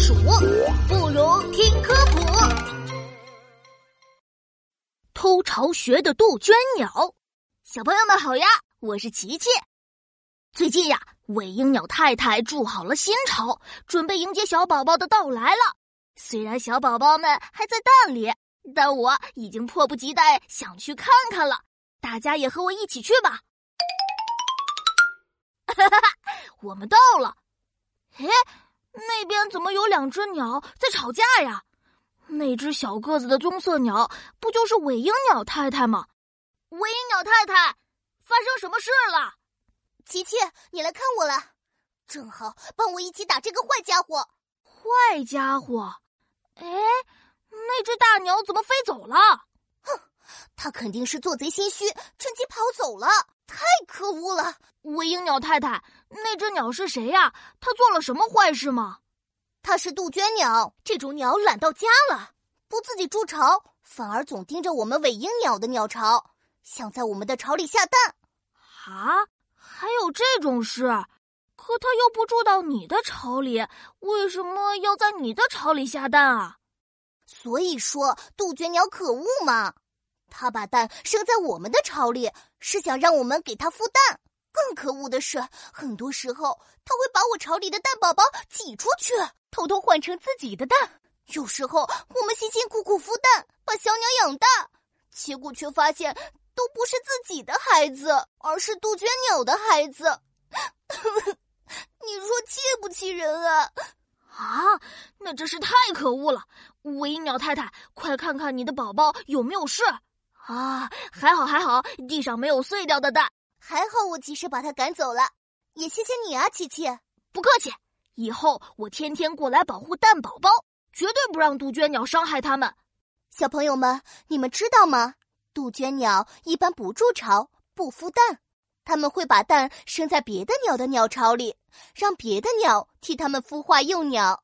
数，不如听科普。偷巢穴的杜鹃鸟，小朋友们好呀，我是琪琪。最近呀，尾鹰鸟太太筑好了新巢，准备迎接小宝宝的到来了。虽然小宝宝们还在蛋里，但我已经迫不及待想去看看了。大家也和我一起去吧！哈哈哈，我们到了。哎，那边怎么有两只鸟在吵架呀？那只小个子的棕色鸟不就是尾鹰鸟太太吗？尾鹰鸟太太，发生什么事了？琪琪，你来看我了，正好帮我一起打这个坏家伙。坏家伙？哎，那只大鸟怎么飞走了？哼，它肯定是做贼心虚，趁机跑走了。太可恶了！尾鹰鸟太太，那只鸟是谁呀？它做了什么坏事吗？它是杜鹃鸟，这种鸟懒到家了，不自己筑巢，反而总盯着我们尾鹰鸟的鸟巢，想在我们的巢里下蛋。啊，还有这种事？可它又不住到你的巢里，为什么要在你的巢里下蛋啊？所以说，杜鹃鸟可恶嘛。他把蛋生在我们的巢里，是想让我们给他孵蛋。更可恶的是，很多时候他会把我巢里的蛋宝宝挤出去，偷偷换成自己的蛋。有时候我们辛辛苦苦孵蛋，把小鸟养大，结果却发现都不是自己的孩子，而是杜鹃鸟的孩子。你说气不气人啊？啊，那真是太可恶了！尾鹰鸟太太，快看看你的宝宝有没有事。啊，还好还好，地上没有碎掉的蛋，还好我及时把它赶走了，也谢谢你啊，琪琪。不客气，以后我天天过来保护蛋宝宝，绝对不让杜鹃鸟伤害它们。小朋友们，你们知道吗？杜鹃鸟一般不筑巢，不孵蛋，它们会把蛋生在别的鸟的鸟巢里，让别的鸟替它们孵化幼鸟。